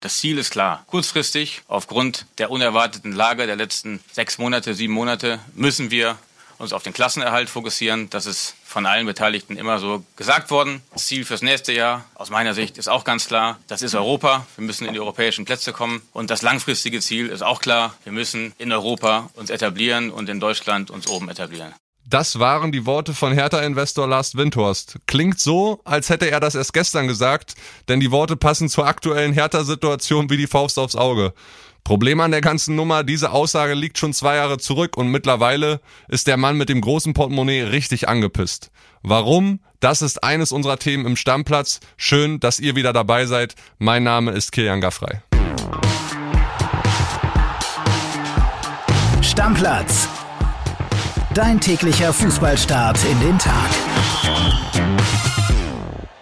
Das Ziel ist klar. Kurzfristig, aufgrund der unerwarteten Lage der letzten sechs Monate, sieben Monate, müssen wir uns auf den Klassenerhalt fokussieren. Das ist von allen Beteiligten immer so gesagt worden. Das Ziel fürs nächste Jahr, aus meiner Sicht, ist auch ganz klar. Das ist Europa. Wir müssen in die europäischen Plätze kommen. Und das langfristige Ziel ist auch klar. Wir müssen in Europa uns etablieren und in Deutschland uns oben etablieren. Das waren die Worte von Hertha-Investor Lars Windhorst. Klingt so, als hätte er das erst gestern gesagt, denn die Worte passen zur aktuellen Hertha-Situation wie die Faust aufs Auge. Problem an der ganzen Nummer, diese Aussage liegt schon zwei Jahre zurück und mittlerweile ist der Mann mit dem großen Portemonnaie richtig angepisst. Warum? Das ist eines unserer Themen im Stammplatz. Schön, dass ihr wieder dabei seid. Mein Name ist Kilian Gaffrey. Stammplatz Dein täglicher Fußballstart in den Tag.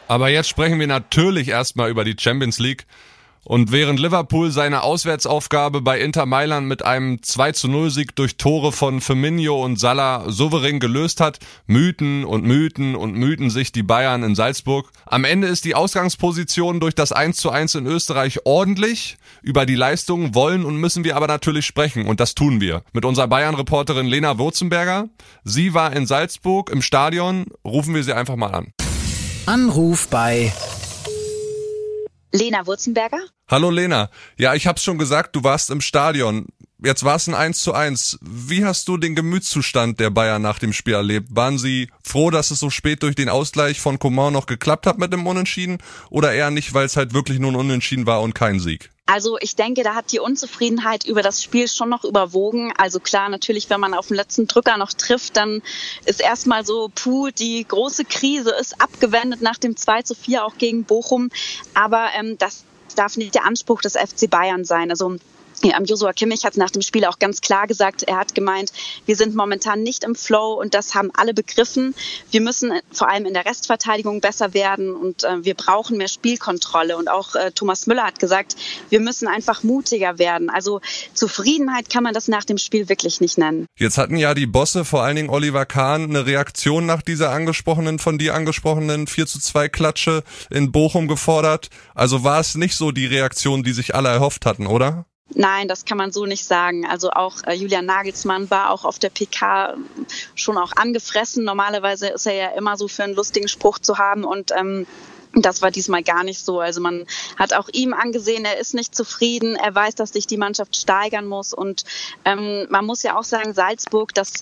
Aber jetzt sprechen wir natürlich erstmal über die Champions League. Und während Liverpool seine Auswärtsaufgabe bei Inter Mailand mit einem 2 zu 0 Sieg durch Tore von Firmino und Salah souverän gelöst hat, mythen und mythen und mythen sich die Bayern in Salzburg. Am Ende ist die Ausgangsposition durch das 1 zu 1 in Österreich ordentlich. Über die Leistungen wollen und müssen wir aber natürlich sprechen und das tun wir. Mit unserer Bayern-Reporterin Lena Wurzenberger. Sie war in Salzburg im Stadion. Rufen wir sie einfach mal an. Anruf bei Lena Wurzenberger. Hallo Lena. Ja, ich hab's schon gesagt, du warst im Stadion. Jetzt war es ein 1 zu 1. Wie hast du den Gemütszustand der Bayern nach dem Spiel erlebt? Waren sie froh, dass es so spät durch den Ausgleich von Coman noch geklappt hat mit dem Unentschieden? Oder eher nicht, weil es halt wirklich nur ein Unentschieden war und kein Sieg? Also ich denke, da hat die Unzufriedenheit über das Spiel schon noch überwogen. Also klar, natürlich, wenn man auf den letzten Drücker noch trifft, dann ist erstmal so, puh, die große Krise ist abgewendet nach dem 2 zu 4 auch gegen Bochum. Aber ähm, das darf nicht der Anspruch des FC Bayern sein. Also ja, Joshua Kimmich hat nach dem Spiel auch ganz klar gesagt, er hat gemeint, wir sind momentan nicht im Flow und das haben alle begriffen. Wir müssen vor allem in der Restverteidigung besser werden und äh, wir brauchen mehr Spielkontrolle. Und auch äh, Thomas Müller hat gesagt, wir müssen einfach mutiger werden. Also Zufriedenheit kann man das nach dem Spiel wirklich nicht nennen. Jetzt hatten ja die Bosse, vor allen Dingen Oliver Kahn, eine Reaktion nach dieser angesprochenen, von dir angesprochenen 4 zu 2 Klatsche in Bochum gefordert. Also war es nicht so die Reaktion, die sich alle erhofft hatten, oder? Nein, das kann man so nicht sagen. Also auch äh, Julian Nagelsmann war auch auf der PK schon auch angefressen. Normalerweise ist er ja immer so für einen lustigen Spruch zu haben und ähm, das war diesmal gar nicht so. Also man hat auch ihm angesehen, er ist nicht zufrieden. Er weiß, dass sich die Mannschaft steigern muss. Und ähm, man muss ja auch sagen, Salzburg, das,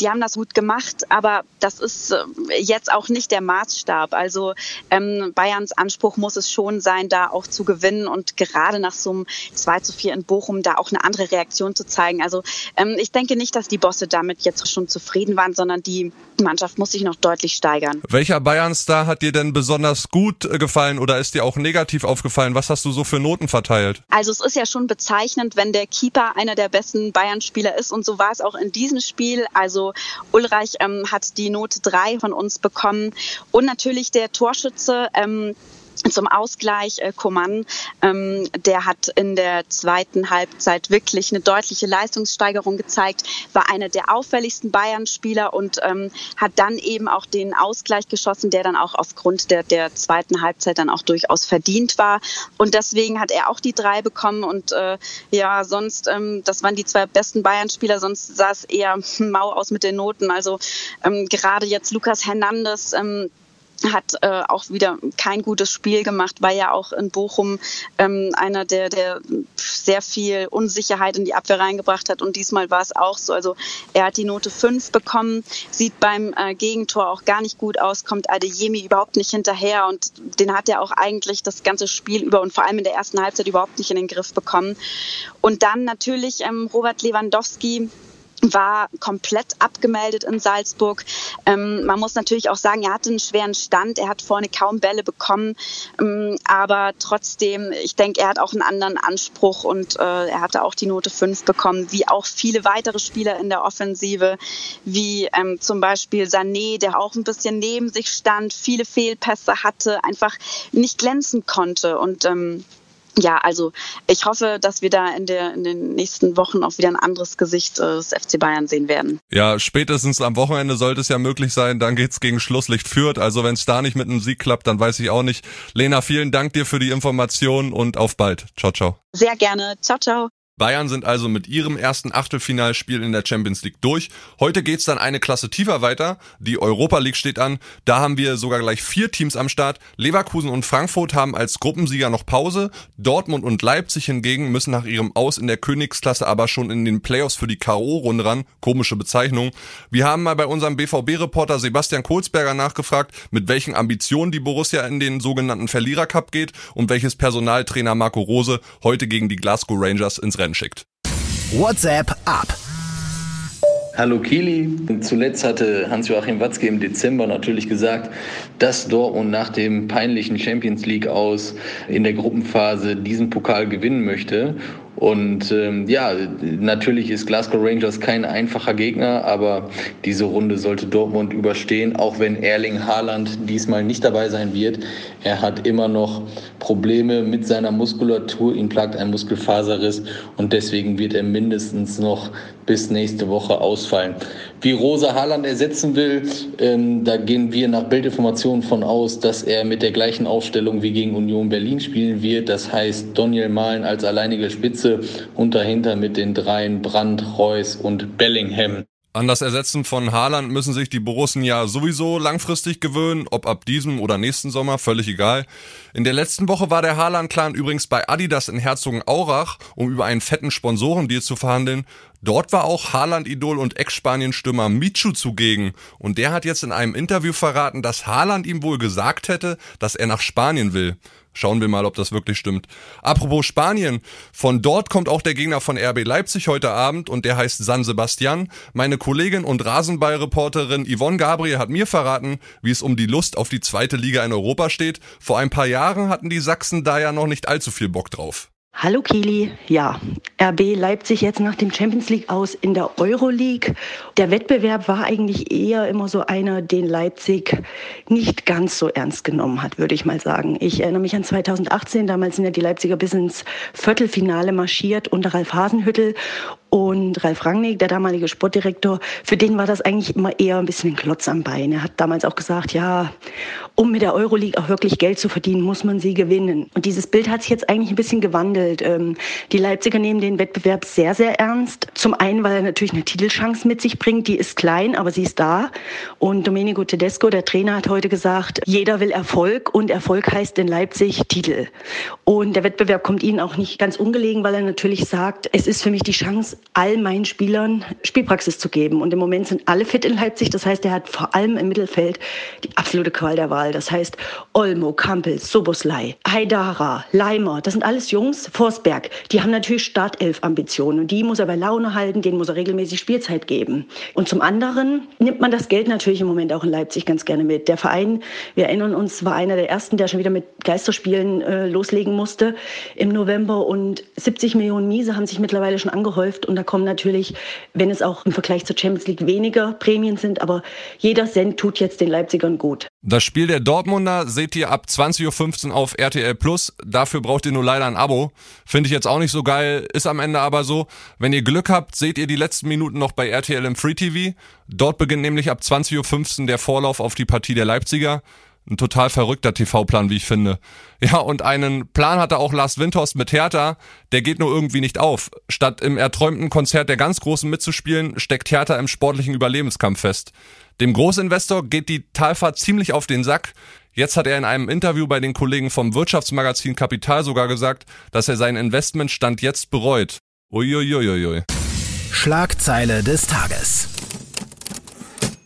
die haben das gut gemacht, aber das ist äh, jetzt auch nicht der Maßstab. Also ähm, Bayerns Anspruch muss es schon sein, da auch zu gewinnen und gerade nach so einem 2 zu 4 in Bochum da auch eine andere Reaktion zu zeigen. Also ähm, ich denke nicht, dass die Bosse damit jetzt schon zufrieden waren, sondern die Mannschaft muss sich noch deutlich steigern. Welcher Bayern-Star hat dir denn besonders gut gefallen oder ist dir auch negativ aufgefallen? Was hast du so für Noten verteilt? Also es ist ja schon bezeichnend, wenn der Keeper einer der besten Bayern-Spieler ist und so war es auch in diesem Spiel. Also Ulreich ähm, hat die Note drei von uns bekommen und natürlich der Torschütze ähm, zum Ausgleich äh, Coman, ähm, der hat in der zweiten Halbzeit wirklich eine deutliche Leistungssteigerung gezeigt, war einer der auffälligsten Bayern-Spieler und ähm, hat dann eben auch den Ausgleich geschossen, der dann auch aufgrund der, der zweiten Halbzeit dann auch durchaus verdient war. Und deswegen hat er auch die drei bekommen und äh, ja, sonst, ähm, das waren die zwei besten Bayern-Spieler, sonst sah es eher mau aus mit den Noten. Also ähm, gerade jetzt Lukas Hernandez, ähm, hat äh, auch wieder kein gutes Spiel gemacht, war ja auch in Bochum ähm, einer, der, der sehr viel Unsicherheit in die Abwehr reingebracht hat. Und diesmal war es auch so. Also er hat die Note 5 bekommen, sieht beim äh, Gegentor auch gar nicht gut aus, kommt Adeyemi überhaupt nicht hinterher und den hat er auch eigentlich das ganze Spiel über und vor allem in der ersten Halbzeit überhaupt nicht in den Griff bekommen. Und dann natürlich ähm, Robert Lewandowski, war komplett abgemeldet in Salzburg. Ähm, man muss natürlich auch sagen, er hatte einen schweren Stand, er hat vorne kaum Bälle bekommen, ähm, aber trotzdem, ich denke, er hat auch einen anderen Anspruch und äh, er hatte auch die Note 5 bekommen, wie auch viele weitere Spieler in der Offensive, wie ähm, zum Beispiel Sané, der auch ein bisschen neben sich stand, viele Fehlpässe hatte, einfach nicht glänzen konnte. Und ähm, ja, also ich hoffe, dass wir da in, der, in den nächsten Wochen auch wieder ein anderes Gesicht äh, des FC Bayern sehen werden. Ja, spätestens am Wochenende sollte es ja möglich sein. Dann geht's gegen Schlusslicht führt. Also wenn es da nicht mit einem Sieg klappt, dann weiß ich auch nicht. Lena, vielen Dank dir für die Information und auf bald. Ciao, ciao. Sehr gerne. Ciao, ciao. Bayern sind also mit ihrem ersten Achtelfinalspiel in der Champions League durch. Heute geht's dann eine Klasse tiefer weiter. Die Europa League steht an. Da haben wir sogar gleich vier Teams am Start. Leverkusen und Frankfurt haben als Gruppensieger noch Pause. Dortmund und Leipzig hingegen müssen nach ihrem Aus in der Königsklasse aber schon in den Playoffs für die K.O.-Runde ran. Komische Bezeichnung. Wir haben mal bei unserem BVB-Reporter Sebastian Kohlsberger nachgefragt, mit welchen Ambitionen die Borussia in den sogenannten Verlierercup geht und welches Personaltrainer Marco Rose heute gegen die Glasgow Rangers ins Rennen schickt. WhatsApp ab. Hallo Kili. Zuletzt hatte Hans-Joachim Watzke im Dezember natürlich gesagt, dass Dortmund nach dem peinlichen Champions League aus in der Gruppenphase diesen Pokal gewinnen möchte. Und ähm, ja, natürlich ist Glasgow Rangers kein einfacher Gegner, aber diese Runde sollte Dortmund überstehen, auch wenn Erling Haaland diesmal nicht dabei sein wird. Er hat immer noch Probleme mit seiner Muskulatur, ihn plagt ein Muskelfaserriss und deswegen wird er mindestens noch bis nächste Woche ausfallen. Wie Rosa Haaland ersetzen will, ähm, da gehen wir nach Bildinformationen von aus, dass er mit der gleichen Aufstellung wie gegen Union Berlin spielen wird. Das heißt, Daniel Mahlen als alleinige Spitze und dahinter mit den dreien Brandt, Reus und Bellingham. An das Ersetzen von Haaland müssen sich die Borussen ja sowieso langfristig gewöhnen, ob ab diesem oder nächsten Sommer, völlig egal. In der letzten Woche war der Haaland-Clan übrigens bei Adidas in Herzogenaurach, um über einen fetten Sponsorendeal zu verhandeln. Dort war auch Haaland-Idol und Ex-Spanien-Stürmer Michu zugegen. Und der hat jetzt in einem Interview verraten, dass Haaland ihm wohl gesagt hätte, dass er nach Spanien will. Schauen wir mal, ob das wirklich stimmt. Apropos Spanien, von dort kommt auch der Gegner von RB Leipzig heute Abend und der heißt San Sebastian. Meine Kollegin und Rasenballreporterin Yvonne Gabriel hat mir verraten, wie es um die Lust auf die zweite Liga in Europa steht. Vor ein paar Jahren hatten die Sachsen da ja noch nicht allzu viel Bock drauf. Hallo Kili, ja, RB Leipzig jetzt nach dem Champions League aus in der Euroleague. Der Wettbewerb war eigentlich eher immer so einer, den Leipzig nicht ganz so ernst genommen hat, würde ich mal sagen. Ich erinnere mich an 2018, damals sind ja die Leipziger bis ins Viertelfinale marschiert unter Ralf Hasenhüttel und Ralf Rangnick, der damalige Sportdirektor, für den war das eigentlich immer eher ein bisschen ein Klotz am Bein. Er hat damals auch gesagt, ja, um mit der Euroleague auch wirklich Geld zu verdienen, muss man sie gewinnen. Und dieses Bild hat sich jetzt eigentlich ein bisschen gewandelt. Ähm, die Leipziger nehmen den Wettbewerb sehr, sehr ernst. Zum einen, weil er natürlich eine Titelchance mit sich bringt. Die ist klein, aber sie ist da. Und Domenico Tedesco, der Trainer, hat heute gesagt, jeder will Erfolg und Erfolg heißt in Leipzig Titel. Und der Wettbewerb kommt ihnen auch nicht ganz ungelegen, weil er natürlich sagt, es ist für mich die Chance, all meinen Spielern Spielpraxis zu geben. Und im Moment sind alle fit in Leipzig. Das heißt, er hat vor allem im Mittelfeld die absolute Qual der Wahl. Das heißt, Olmo, Kampel, Soboslai, Haidara, Leimer, das sind alles Jungs, Forsberg, die haben natürlich Startelf-Ambitionen. Und die muss er bei Laune halten, denen muss er regelmäßig Spielzeit geben. Und zum anderen nimmt man das Geld natürlich im Moment auch in Leipzig ganz gerne mit. Der Verein, wir erinnern uns, war einer der ersten, der schon wieder mit Geisterspielen äh, loslegen musste im November. Und 70 Millionen Miese haben sich mittlerweile schon angehäuft. Und da kommen natürlich, wenn es auch im Vergleich zur Champions League weniger Prämien sind, aber jeder Cent tut jetzt den Leipzigern gut. Das Spiel der Dortmunder seht ihr ab 20.15 Uhr auf RTL Plus. Dafür braucht ihr nur leider ein Abo. Finde ich jetzt auch nicht so geil, ist am Ende aber so. Wenn ihr Glück habt, seht ihr die letzten Minuten noch bei RTL im Free TV. Dort beginnt nämlich ab 20.15 Uhr der Vorlauf auf die Partie der Leipziger. Ein total verrückter TV-Plan, wie ich finde. Ja, und einen Plan hatte auch Lars Windhorst mit Hertha, der geht nur irgendwie nicht auf. Statt im erträumten Konzert der ganz Großen mitzuspielen, steckt Hertha im sportlichen Überlebenskampf fest. Dem Großinvestor geht die Talfahrt ziemlich auf den Sack. Jetzt hat er in einem Interview bei den Kollegen vom Wirtschaftsmagazin Kapital sogar gesagt, dass er sein Investmentstand jetzt bereut. Uiuiuiui. Schlagzeile des Tages.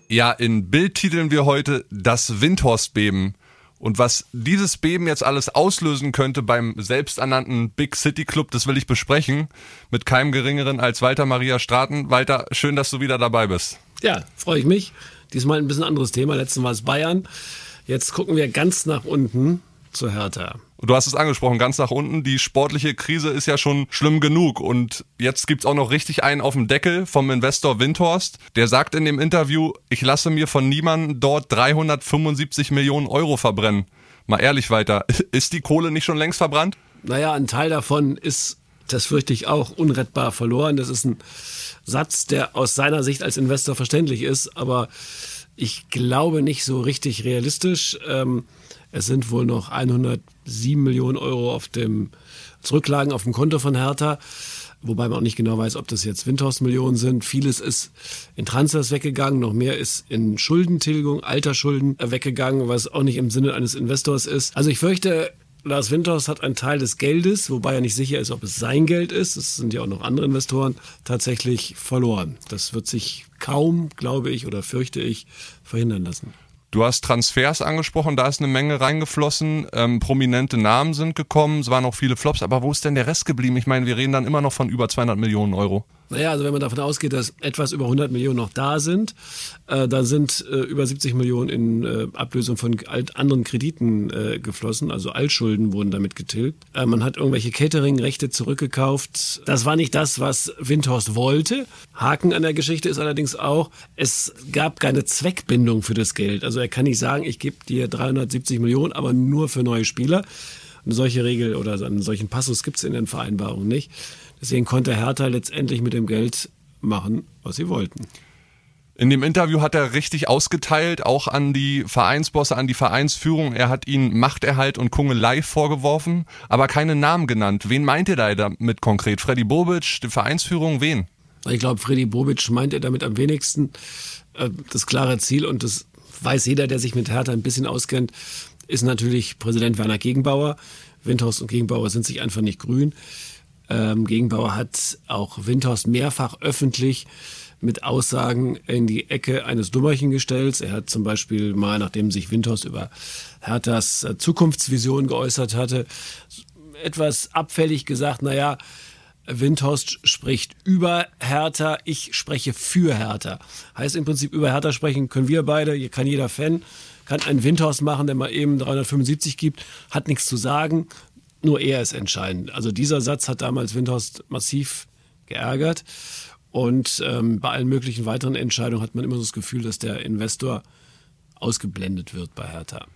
Ja, in Bild titeln wir heute das Windhorstbeben. Und was dieses Beben jetzt alles auslösen könnte beim selbsternannten Big City Club, das will ich besprechen. Mit keinem geringeren als Walter Maria Straten. Walter, schön, dass du wieder dabei bist. Ja, freue ich mich. Diesmal ein bisschen anderes Thema. Letztes Mal ist Bayern. Jetzt gucken wir ganz nach unten zu Hertha. Du hast es angesprochen, ganz nach unten. Die sportliche Krise ist ja schon schlimm genug. Und jetzt gibt's auch noch richtig einen auf dem Deckel vom Investor Windhorst. Der sagt in dem Interview, ich lasse mir von niemandem dort 375 Millionen Euro verbrennen. Mal ehrlich weiter, ist die Kohle nicht schon längst verbrannt? Naja, ein Teil davon ist, das fürchte ich auch, unrettbar verloren. Das ist ein Satz, der aus seiner Sicht als Investor verständlich ist, aber ich glaube nicht so richtig realistisch. Ähm, es sind wohl noch 107 Millionen Euro auf dem Zurücklagen auf dem Konto von Hertha. Wobei man auch nicht genau weiß, ob das jetzt Windhorst-Millionen sind. Vieles ist in Transfers weggegangen, noch mehr ist in Schuldentilgung, Altersschulden weggegangen, was auch nicht im Sinne eines Investors ist. Also ich fürchte, Lars Winters hat einen Teil des Geldes, wobei er nicht sicher ist, ob es sein Geld ist, es sind ja auch noch andere Investoren, tatsächlich verloren. Das wird sich kaum, glaube ich, oder fürchte ich, verhindern lassen. Du hast Transfers angesprochen, da ist eine Menge reingeflossen, ähm, prominente Namen sind gekommen, es waren auch viele Flops, aber wo ist denn der Rest geblieben? Ich meine, wir reden dann immer noch von über 200 Millionen Euro. Naja, also wenn man davon ausgeht, dass etwas über 100 Millionen noch da sind, äh, dann sind äh, über 70 Millionen in äh, Ablösung von alt, anderen Krediten äh, geflossen, also Altschulden wurden damit getilgt. Äh, man hat irgendwelche Catering-Rechte zurückgekauft. Das war nicht das, was Windhorst wollte. Haken an der Geschichte ist allerdings auch, es gab keine Zweckbindung für das Geld. Also er kann nicht sagen, ich gebe dir 370 Millionen, aber nur für neue Spieler. Eine solche Regel oder einen solchen Passus gibt es in den Vereinbarungen nicht. Deswegen konnte Hertha letztendlich mit dem Geld machen, was sie wollten. In dem Interview hat er richtig ausgeteilt, auch an die Vereinsbosse, an die Vereinsführung. Er hat ihnen Machterhalt und Kungelei vorgeworfen, aber keine Namen genannt. Wen meint ihr da damit konkret? Freddy Bobic, die Vereinsführung, wen? Ich glaube, Freddy Bobic meint er damit am wenigsten. Äh, das klare Ziel, und das weiß jeder, der sich mit Hertha ein bisschen auskennt, ist natürlich Präsident Werner Gegenbauer. Windhorst und Gegenbauer sind sich einfach nicht grün. Ähm, Gegenbauer hat auch Windhorst mehrfach öffentlich mit Aussagen in die Ecke eines Dummerchen gestellt. Er hat zum Beispiel mal, nachdem sich Windhorst über Herthas äh, Zukunftsvision geäußert hatte, etwas abfällig gesagt, naja, Windhorst spricht über Hertha, ich spreche für Hertha. Heißt im Prinzip, über Hertha sprechen können wir beide, hier kann jeder Fan, kann einen Windhorst machen, der mal eben 375 gibt, hat nichts zu sagen, nur er ist entscheidend. Also dieser Satz hat damals Windhorst massiv geärgert. Und ähm, bei allen möglichen weiteren Entscheidungen hat man immer so das Gefühl, dass der Investor ausgeblendet wird bei Hertha.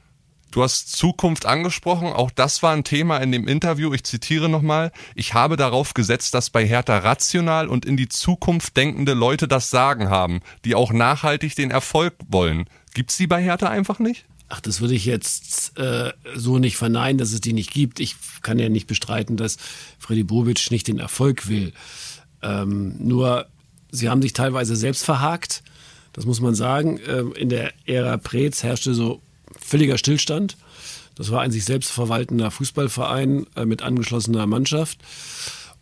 Du hast Zukunft angesprochen, auch das war ein Thema in dem Interview. Ich zitiere nochmal, ich habe darauf gesetzt, dass bei Hertha rational und in die Zukunft denkende Leute das Sagen haben, die auch nachhaltig den Erfolg wollen. Gibt's die bei Hertha einfach nicht? Ach, das würde ich jetzt äh, so nicht verneinen, dass es die nicht gibt. Ich kann ja nicht bestreiten, dass Freddy Bobic nicht den Erfolg will. Ähm, nur, sie haben sich teilweise selbst verhakt. Das muss man sagen. Ähm, in der Ära Preetz herrschte so völliger Stillstand. Das war ein sich selbst verwaltender Fußballverein äh, mit angeschlossener Mannschaft.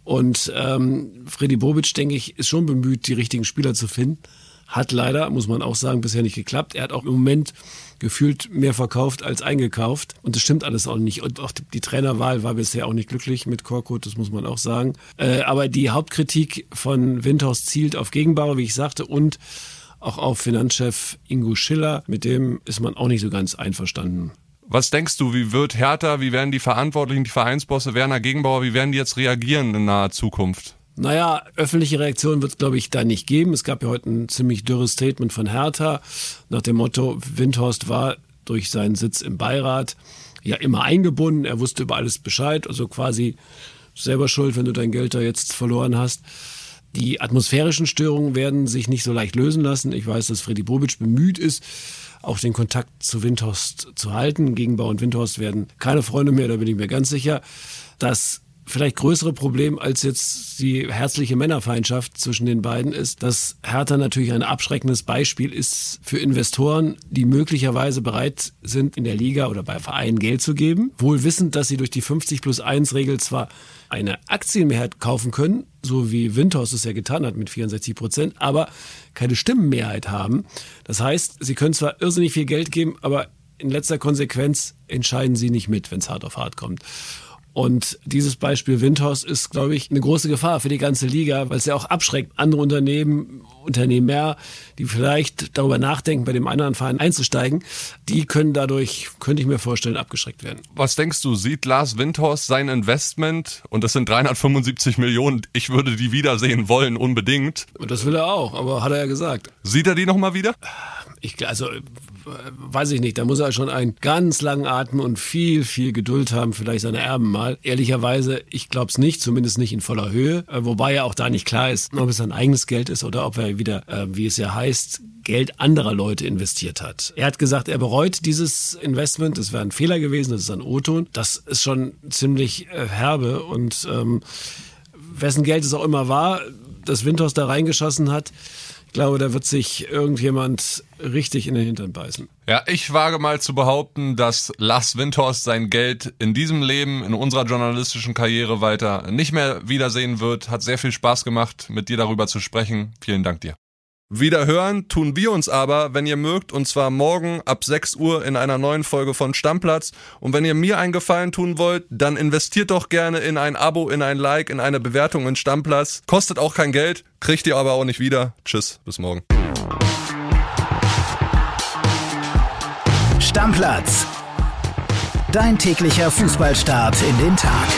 Und ähm, Freddy Bobic, denke ich, ist schon bemüht, die richtigen Spieler zu finden. Hat leider, muss man auch sagen, bisher nicht geklappt. Er hat auch im Moment gefühlt mehr verkauft als eingekauft. Und das stimmt alles auch nicht. Und auch die Trainerwahl war bisher auch nicht glücklich mit Korkut, das muss man auch sagen. Äh, aber die Hauptkritik von Windhaus zielt auf Gegenbauer, wie ich sagte, und auch auf Finanzchef Ingo Schiller. Mit dem ist man auch nicht so ganz einverstanden. Was denkst du, wie wird Hertha, wie werden die Verantwortlichen, die Vereinsbosse, Werner Gegenbauer, wie werden die jetzt reagieren in naher Zukunft? Naja, öffentliche Reaktion wird es, glaube ich, da nicht geben. Es gab ja heute ein ziemlich dürres Statement von Hertha nach dem Motto, Windhorst war durch seinen Sitz im Beirat ja immer eingebunden. Er wusste über alles Bescheid, also quasi selber schuld, wenn du dein Geld da jetzt verloren hast. Die atmosphärischen Störungen werden sich nicht so leicht lösen lassen. Ich weiß, dass Freddy Bobic bemüht ist, auch den Kontakt zu Windhorst zu halten. Gegenbau und Windhorst werden keine Freunde mehr, da bin ich mir ganz sicher. Das vielleicht größere Problem als jetzt die herzliche Männerfeindschaft zwischen den beiden ist, dass Hertha natürlich ein abschreckendes Beispiel ist für Investoren, die möglicherweise bereit sind, in der Liga oder bei Vereinen Geld zu geben, wohl wissend, dass sie durch die 50 plus 1 Regel zwar eine Aktienmehrheit kaufen können, so wie Windhorst es ja getan hat mit 64 Prozent, aber keine Stimmenmehrheit haben. Das heißt, sie können zwar irrsinnig viel Geld geben, aber in letzter Konsequenz entscheiden sie nicht mit, wenn es hart auf hart kommt. Und dieses Beispiel Windhorst ist, glaube ich, eine große Gefahr für die ganze Liga, weil es ja auch abschreckt, andere Unternehmen, Unternehmer, die vielleicht darüber nachdenken, bei dem anderen Verein einzusteigen, die können dadurch, könnte ich mir vorstellen, abgeschreckt werden. Was denkst du, sieht Lars Windhorst sein Investment, und das sind 375 Millionen, ich würde die wiedersehen wollen, unbedingt. Und das will er auch, aber hat er ja gesagt. Sieht er die nochmal wieder? Ich, also weiß ich nicht, da muss er schon einen ganz langen Atem und viel, viel Geduld haben, vielleicht seine Erben mal mal. Ehrlicherweise, ich glaube es nicht, zumindest nicht in voller Höhe. Äh, wobei ja auch da nicht klar ist, ob es sein eigenes Geld ist oder ob er wieder, äh, wie es ja heißt, Geld anderer Leute investiert hat. Er hat gesagt, er bereut dieses Investment. Es wäre ein Fehler gewesen, das ist ein O-Ton. Das ist schon ziemlich äh, herbe und ähm, wessen Geld es auch immer war, das Windhaus da reingeschossen hat, ich glaube, da wird sich irgendjemand richtig in den Hintern beißen. Ja, ich wage mal zu behaupten, dass Lars Windhorst sein Geld in diesem Leben, in unserer journalistischen Karriere weiter nicht mehr wiedersehen wird. Hat sehr viel Spaß gemacht, mit dir darüber zu sprechen. Vielen Dank dir. Wieder hören tun wir uns aber, wenn ihr mögt, und zwar morgen ab 6 Uhr in einer neuen Folge von Stammplatz. Und wenn ihr mir einen Gefallen tun wollt, dann investiert doch gerne in ein Abo, in ein Like, in eine Bewertung in Stammplatz. Kostet auch kein Geld, kriegt ihr aber auch nicht wieder. Tschüss, bis morgen. Stammplatz. Dein täglicher Fußballstart in den Tag.